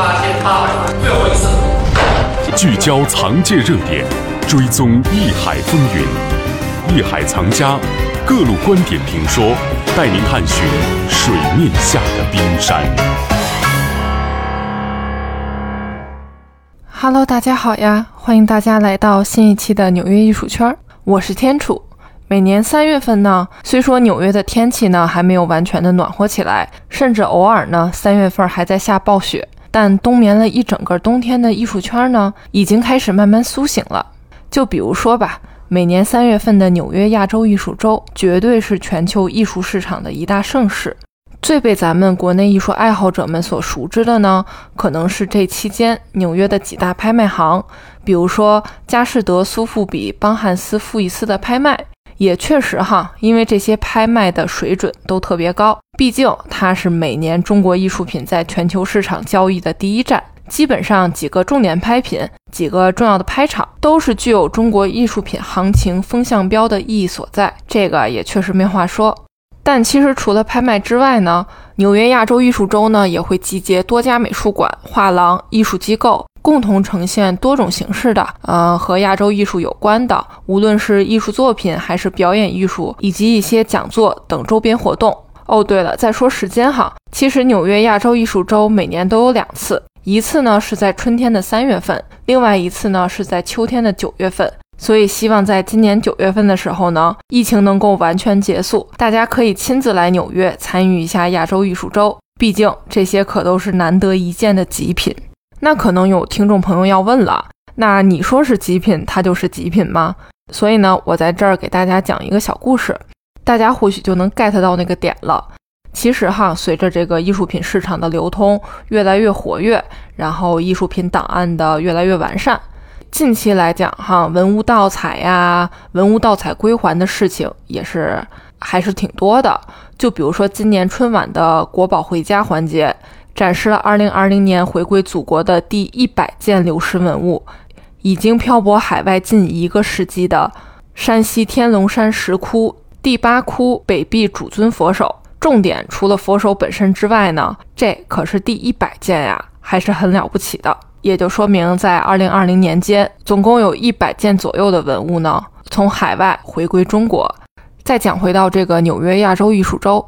八千八百万，最后一次。聚焦藏界热点，追踪艺海风云，艺海藏家各路观点评说，带您探寻水面下的冰山。Hello，大家好呀！欢迎大家来到新一期的纽约艺术圈，我是天楚。每年三月份呢，虽说纽约的天气呢还没有完全的暖和起来，甚至偶尔呢三月份还在下暴雪，但冬眠了一整个冬天的艺术圈呢，已经开始慢慢苏醒了。就比如说吧，每年三月份的纽约亚洲艺术周，绝对是全球艺术市场的一大盛事。最被咱们国内艺术爱好者们所熟知的呢，可能是这期间纽约的几大拍卖行，比如说佳士得、苏富比、邦汉斯、富艺斯的拍卖。也确实哈，因为这些拍卖的水准都特别高，毕竟它是每年中国艺术品在全球市场交易的第一站。基本上几个重点拍品、几个重要的拍场，都是具有中国艺术品行情风向标的意义所在。这个也确实没话说。但其实除了拍卖之外呢，纽约亚洲艺术周呢也会集结多家美术馆、画廊、艺术机构，共同呈现多种形式的，呃，和亚洲艺术有关的，无论是艺术作品还是表演艺术，以及一些讲座等周边活动。哦，对了，再说时间哈，其实纽约亚洲艺术周每年都有两次，一次呢是在春天的三月份，另外一次呢是在秋天的九月份。所以希望在今年九月份的时候呢，疫情能够完全结束，大家可以亲自来纽约参与一下亚洲艺术周。毕竟这些可都是难得一见的极品。那可能有听众朋友要问了，那你说是极品，它就是极品吗？所以呢，我在这儿给大家讲一个小故事，大家或许就能 get 到那个点了。其实哈，随着这个艺术品市场的流通越来越活跃，然后艺术品档案的越来越完善。近期来讲，哈，文物盗采呀、文物盗采归还的事情也是还是挺多的。就比如说今年春晚的国宝回家环节，展示了2020年回归祖国的第一百件流失文物，已经漂泊海外近一个世纪的山西天龙山石窟第八窟北壁主尊佛手。重点除了佛手本身之外呢，这可是第一百件呀，还是很了不起的。也就说明，在二零二零年间，总共有一百件左右的文物呢，从海外回归中国。再讲回到这个纽约亚洲艺术周，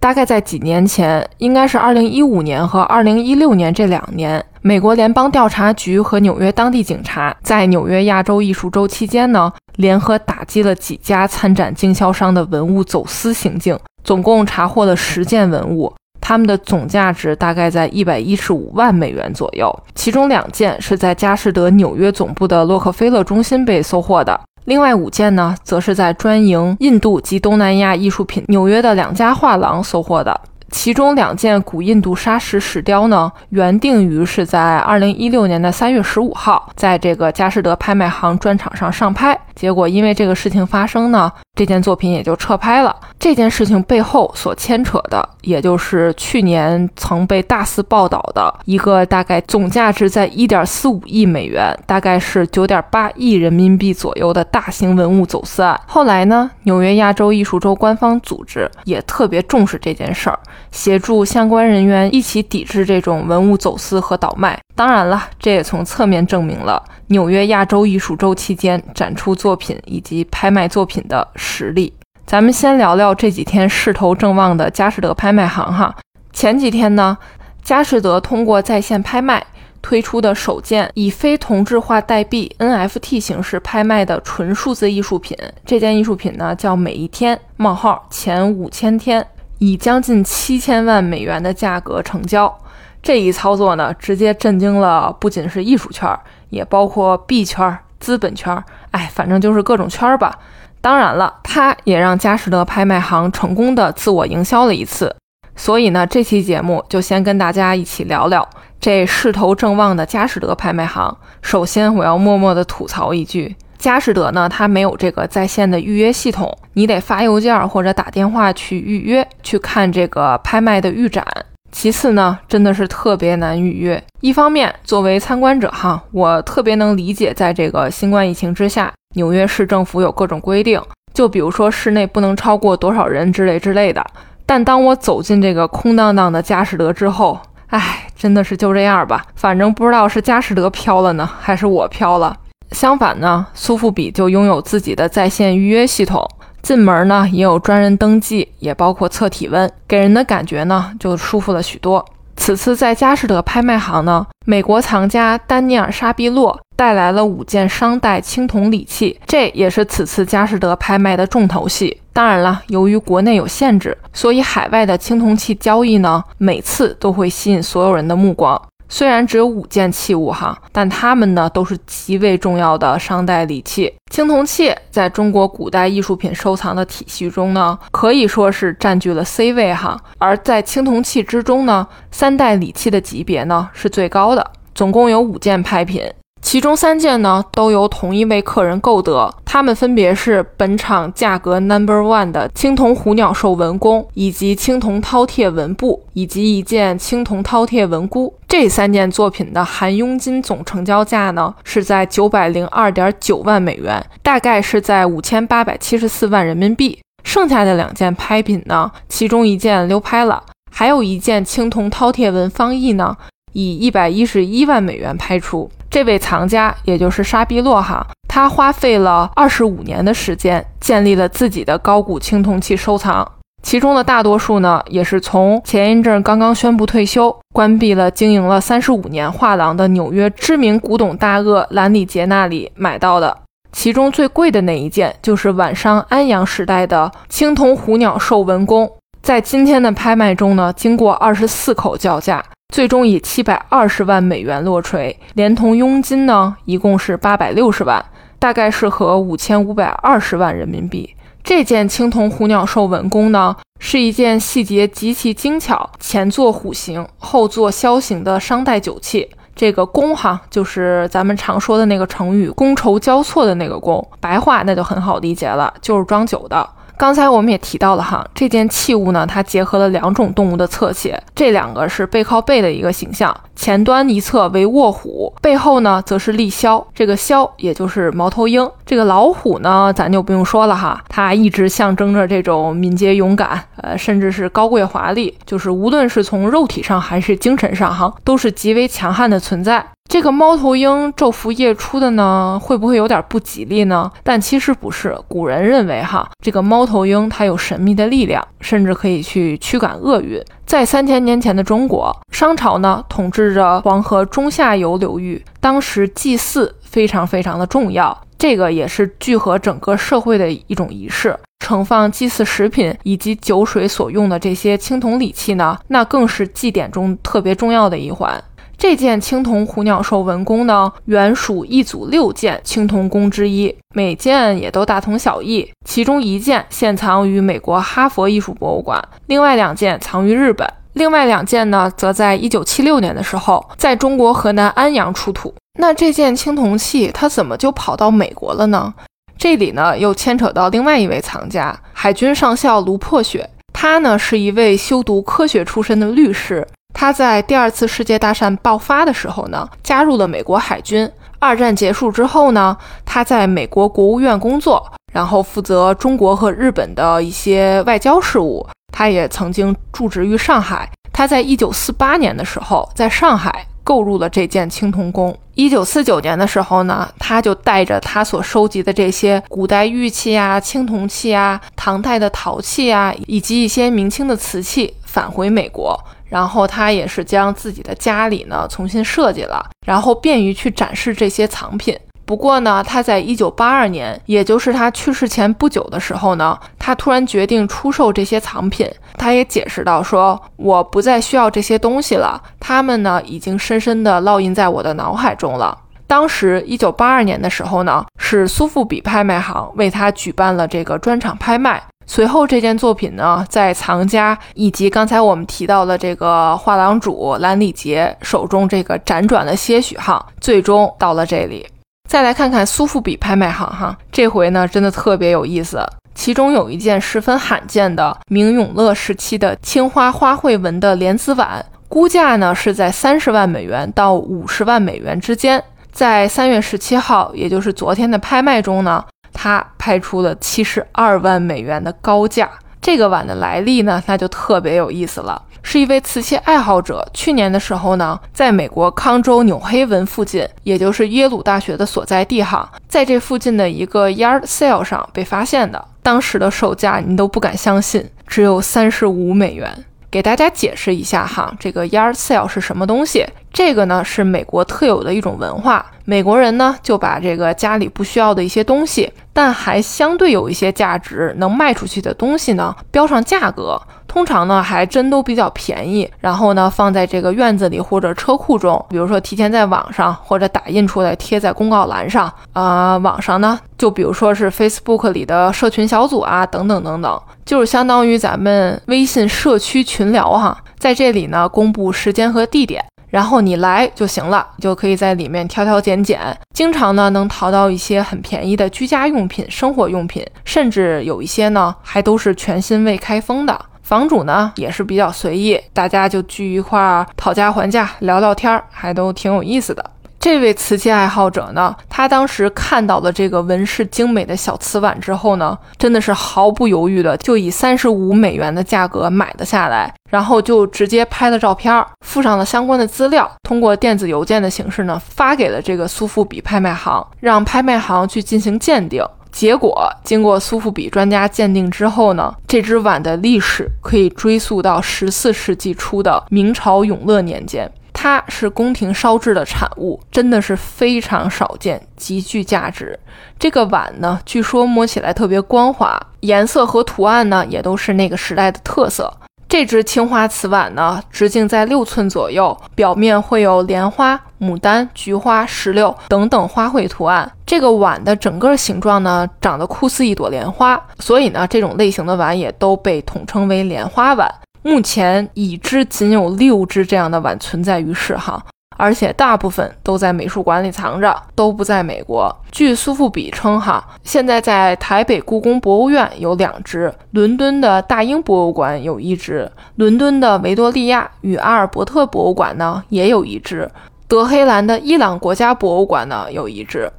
大概在几年前，应该是二零一五年和二零一六年这两年，美国联邦调查局和纽约当地警察在纽约亚洲艺术周期间呢，联合打击了几家参展经销商的文物走私行径，总共查获了十件文物。他们的总价值大概在一百一十五万美元左右，其中两件是在佳士得纽约总部的洛克菲勒中心被收获的，另外五件呢，则是在专营印度及东南亚艺术品纽约的两家画廊收获的。其中两件古印度砂石石雕呢，原定于是在二零一六年的三月十五号，在这个佳士得拍卖行专场上上拍，结果因为这个事情发生呢，这件作品也就撤拍了。这件事情背后所牵扯的，也就是去年曾被大肆报道的一个大概总价值在一点四五亿美元，大概是九点八亿人民币左右的大型文物走私案。后来呢，纽约亚洲艺术周官方组织也特别重视这件事儿。协助相关人员一起抵制这种文物走私和倒卖。当然了，这也从侧面证明了纽约亚洲艺术周期间展出作品以及拍卖作品的实力。咱们先聊聊这几天势头正旺的佳士得拍卖行哈。前几天呢，佳士得通过在线拍卖推出的首件以非同质化代币 NFT 形式拍卖的纯数字艺术品，这件艺术品呢叫每一天冒号前五千天。以将近七千万美元的价格成交，这一操作呢，直接震惊了不仅是艺术圈，也包括币圈、资本圈，哎，反正就是各种圈吧。当然了，它也让佳士得拍卖行成功的自我营销了一次。所以呢，这期节目就先跟大家一起聊聊这势头正旺的佳士得拍卖行。首先，我要默默的吐槽一句。佳士得呢，它没有这个在线的预约系统，你得发邮件或者打电话去预约，去看这个拍卖的预展。其次呢，真的是特别难预约。一方面，作为参观者哈，我特别能理解，在这个新冠疫情之下，纽约市政府有各种规定，就比如说室内不能超过多少人之类之类的。但当我走进这个空荡荡的佳士得之后，哎，真的是就这样吧，反正不知道是佳士得飘了呢，还是我飘了。相反呢，苏富比就拥有自己的在线预约系统，进门呢也有专人登记，也包括测体温，给人的感觉呢就舒服了许多。此次在佳士得拍卖行呢，美国藏家丹尼尔·沙比洛带来了五件商代青铜礼器，这也是此次佳士得拍卖的重头戏。当然了，由于国内有限制，所以海外的青铜器交易呢，每次都会吸引所有人的目光。虽然只有五件器物哈，但它们呢都是极为重要的商代礼器。青铜器在中国古代艺术品收藏的体系中呢，可以说是占据了 C 位哈。而在青铜器之中呢，三代礼器的级别呢是最高的，总共有五件拍品。其中三件呢，都由同一位客人购得，他们分别是本场价格 number one 的青铜虎鸟兽纹弓，以及青铜饕餮纹布，以及一件青铜饕餮纹箍。这三件作品的含佣金总成交价呢，是在九百零二点九万美元，大概是在五千八百七十四万人民币。剩下的两件拍品呢，其中一件流拍了，还有一件青铜饕餮纹方翼呢，以一百一十一万美元拍出。这位藏家，也就是沙比洛哈，他花费了二十五年的时间，建立了自己的高古青铜器收藏。其中的大多数呢，也是从前一阵刚刚宣布退休、关闭了经营了三十五年画廊的纽约知名古董大鳄兰里杰那里买到的。其中最贵的那一件，就是晚商安阳时代的青铜虎鸟兽纹弓，在今天的拍卖中呢，经过二十四口叫价。最终以七百二十万美元落锤，连同佣金呢，一共是八百六十万，大概是合五千五百二十万人民币。这件青铜虎鸟兽纹弓呢，是一件细节极其精巧，前座虎形，后座枭形的商代酒器。这个弓哈，就是咱们常说的那个成语“觥筹交错”的那个弓，白话那就很好理解了，就是装酒的。刚才我们也提到了哈，这件器物呢，它结合了两种动物的侧写，这两个是背靠背的一个形象，前端一侧为卧虎，背后呢则是立枭，这个枭也就是猫头鹰，这个老虎呢，咱就不用说了哈，它一直象征着这种敏捷勇敢，呃，甚至是高贵华丽，就是无论是从肉体上还是精神上哈，都是极为强悍的存在。这个猫头鹰昼伏夜出的呢，会不会有点不吉利呢？但其实不是，古人认为哈，这个猫头鹰它有神秘的力量，甚至可以去驱赶厄运。在三千年前的中国，商朝呢统治着黄河中下游流域，当时祭祀非常非常的重要，这个也是聚合整个社会的一种仪式。盛放祭祀食品以及酒水所用的这些青铜礼器呢，那更是祭典中特别重要的一环。这件青铜虎鸟兽纹弓呢，原属一组六件青铜弓之一，每件也都大同小异。其中一件现藏于美国哈佛艺术博物馆，另外两件藏于日本。另外两件呢，则在一九七六年的时候，在中国河南安阳出土。那这件青铜器它怎么就跑到美国了呢？这里呢，又牵扯到另外一位藏家，海军上校卢破雪。他呢，是一位修读科学出身的律师。他在第二次世界大战爆发的时候呢，加入了美国海军。二战结束之后呢，他在美国国务院工作，然后负责中国和日本的一些外交事务。他也曾经驻职于上海。他在一九四八年的时候，在上海购入了这件青铜弓。一九四九年的时候呢，他就带着他所收集的这些古代玉器啊、青铜器啊、唐代的陶器啊，以及一些明清的瓷器返回美国。然后他也是将自己的家里呢重新设计了，然后便于去展示这些藏品。不过呢，他在一九八二年，也就是他去世前不久的时候呢，他突然决定出售这些藏品。他也解释到说：“我不再需要这些东西了，他们呢已经深深地烙印在我的脑海中了。”当时一九八二年的时候呢，是苏富比拍卖行为他举办了这个专场拍卖。随后，这件作品呢，在藏家以及刚才我们提到的这个画廊主兰里杰手中，这个辗转了些许哈，最终到了这里。再来看看苏富比拍卖行哈，这回呢，真的特别有意思。其中有一件十分罕见的明永乐时期的青花花卉纹的莲子碗，估价呢是在三十万美元到五十万美元之间。在三月十七号，也就是昨天的拍卖中呢。他拍出了七十二万美元的高价，这个碗的来历呢，那就特别有意思了。是一位瓷器爱好者，去年的时候呢，在美国康州纽黑文附近，也就是耶鲁大学的所在地哈，在这附近的一个 yard sale 上被发现的。当时的售价你都不敢相信，只有三十五美元。给大家解释一下哈，这个 yard sale 是什么东西？这个呢是美国特有的一种文化。美国人呢就把这个家里不需要的一些东西，但还相对有一些价值能卖出去的东西呢，标上价格。通常呢还真都比较便宜，然后呢放在这个院子里或者车库中，比如说提前在网上或者打印出来贴在公告栏上。啊，网上呢就比如说是 Facebook 里的社群小组啊，等等等等，就是相当于咱们微信社区群聊哈，在这里呢公布时间和地点。然后你来就行了，就可以在里面挑挑拣拣，经常呢能淘到一些很便宜的居家用品、生活用品，甚至有一些呢还都是全新未开封的。房主呢也是比较随意，大家就聚一块儿讨价还价、聊聊天儿，还都挺有意思的。这位瓷器爱好者呢，他当时看到了这个纹饰精美的小瓷碗之后呢，真的是毫不犹豫的就以三十五美元的价格买了下来，然后就直接拍了照片，附上了相关的资料，通过电子邮件的形式呢发给了这个苏富比拍卖行，让拍卖行去进行鉴定。结果经过苏富比专家鉴定之后呢，这只碗的历史可以追溯到十四世纪初的明朝永乐年间。它是宫廷烧制的产物，真的是非常少见，极具价值。这个碗呢，据说摸起来特别光滑，颜色和图案呢也都是那个时代的特色。这只青花瓷碗呢，直径在六寸左右，表面会有莲花、牡丹、菊花、石榴等等花卉图案。这个碗的整个形状呢，长得酷似一朵莲花，所以呢，这种类型的碗也都被统称为莲花碗。目前已知仅有六只这样的碗存在于世哈，而且大部分都在美术馆里藏着，都不在美国。据苏富比称哈，现在在台北故宫博物院有两只，伦敦的大英博物馆有一只，伦敦的维多利亚与阿尔伯特博物馆呢也有一只，德黑兰的伊朗国家博物馆呢有一只。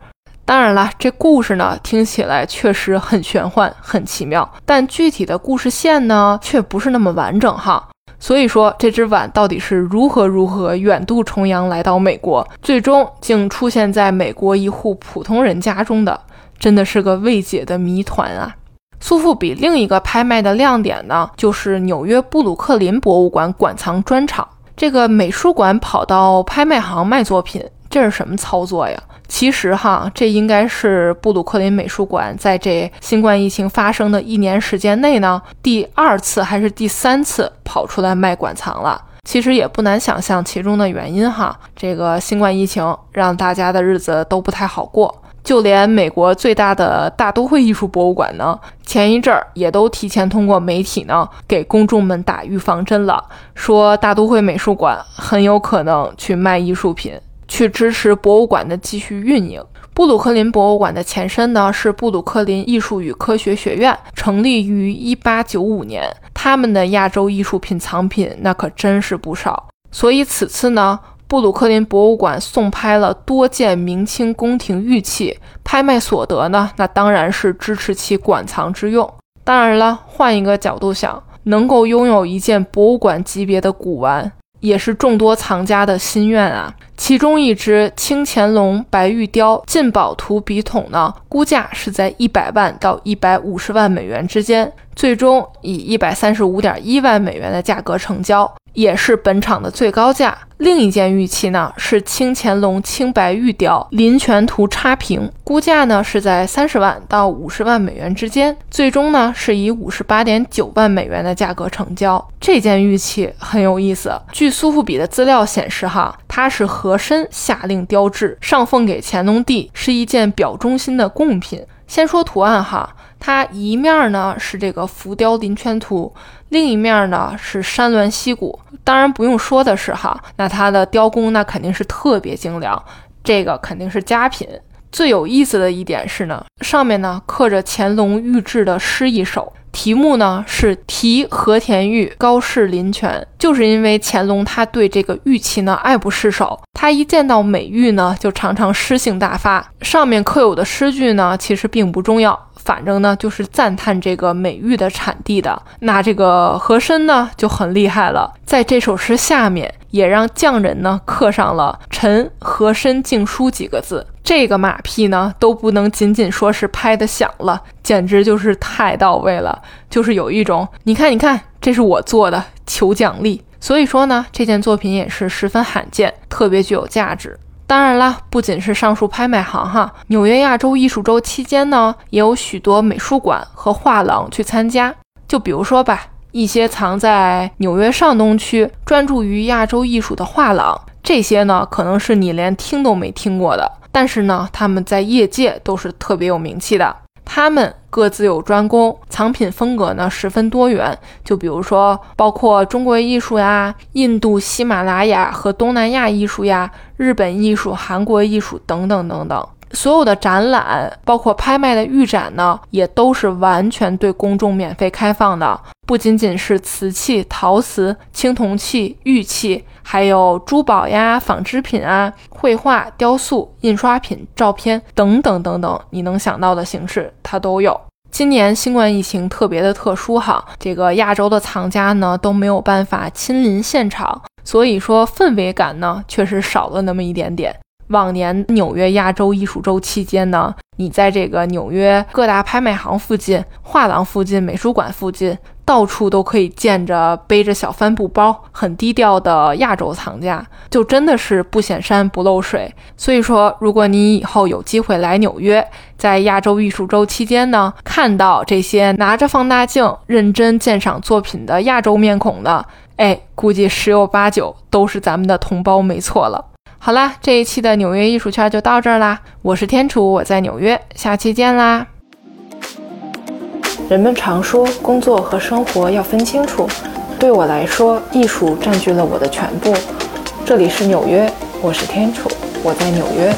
当然了，这故事呢听起来确实很玄幻、很奇妙，但具体的故事线呢却不是那么完整哈。所以说，这只碗到底是如何如何远渡重洋来到美国，最终竟出现在美国一户普通人家中的，真的是个未解的谜团啊！苏富比另一个拍卖的亮点呢，就是纽约布鲁克林博物馆馆藏专场。这个美术馆跑到拍卖行卖作品，这是什么操作呀？其实哈，这应该是布鲁克林美术馆在这新冠疫情发生的一年时间内呢，第二次还是第三次跑出来卖馆藏了。其实也不难想象其中的原因哈，这个新冠疫情让大家的日子都不太好过，就连美国最大的大都会艺术博物馆呢，前一阵儿也都提前通过媒体呢给公众们打预防针了，说大都会美术馆很有可能去卖艺术品。去支持博物馆的继续运营。布鲁克林博物馆的前身呢是布鲁克林艺术与科学学院，成立于1895年。他们的亚洲艺术品藏品那可真是不少。所以此次呢，布鲁克林博物馆送拍了多件明清宫廷玉器，拍卖所得呢，那当然是支持其馆藏之用。当然了，换一个角度想，能够拥有一件博物馆级别的古玩。也是众多藏家的心愿啊。其中一只清乾隆白玉雕进宝图笔筒呢，估价是在一百万到一百五十万美元之间，最终以一百三十五点一万美元的价格成交。也是本场的最高价。另一件玉器呢，是清乾隆青白玉雕林泉图插屏，估价呢是在三十万到五十万美元之间，最终呢是以五十八点九万美元的价格成交。这件玉器很有意思，据苏富比的资料显示，哈，它是和珅下令雕制，上奉给乾隆帝，是一件表忠心的贡品。先说图案哈。它一面呢是这个浮雕林泉图，另一面呢是山峦溪谷。当然不用说的是哈，那它的雕工那肯定是特别精良，这个肯定是佳品。最有意思的一点是呢，上面呢刻着乾隆御制的诗一首，题目呢是题和田玉高士林泉，就是因为乾隆他对这个玉器呢爱不释手，他一见到美玉呢就常常诗性大发。上面刻有的诗句呢其实并不重要，反正呢就是赞叹这个美玉的产地的。那这个和珅呢就很厉害了，在这首诗下面也让匠人呢刻上了“臣和珅敬书”几个字。这个马屁呢都不能仅仅说是拍的响了，简直就是太到位了，就是有一种你看你看，这是我做的，求奖励。所以说呢，这件作品也是十分罕见，特别具有价值。当然啦，不仅是上述拍卖行哈，纽约亚洲艺术周期间呢，也有许多美术馆和画廊去参加。就比如说吧，一些藏在纽约上东区、专注于亚洲艺术的画廊，这些呢，可能是你连听都没听过的。但是呢，他们在业界都是特别有名气的。他们各自有专攻，藏品风格呢十分多元。就比如说，包括中国艺术呀、印度、喜马拉雅和东南亚艺术呀、日本艺术、韩国艺术等等等等。所有的展览，包括拍卖的预展呢，也都是完全对公众免费开放的。不仅仅是瓷器、陶瓷、青铜器、玉器，还有珠宝呀、纺织品啊、绘画、雕塑、印刷品、照片等等等等，你能想到的形式它都有。今年新冠疫情特别的特殊哈，这个亚洲的藏家呢都没有办法亲临现场，所以说氛围感呢确实少了那么一点点。往年纽约亚洲艺术周期间呢，你在这个纽约各大拍卖行附近、画廊附近、美术馆附近，到处都可以见着背着小帆布包、很低调的亚洲藏家，就真的是不显山不漏水。所以说，如果你以后有机会来纽约，在亚洲艺术周期间呢，看到这些拿着放大镜认真鉴赏作品的亚洲面孔的，哎，估计十有八九都是咱们的同胞，没错了。好啦，这一期的纽约艺术圈就到这儿啦。我是天楚，我在纽约，下期见啦。人们常说工作和生活要分清楚，对我来说，艺术占据了我的全部。这里是纽约，我是天楚，我在纽约。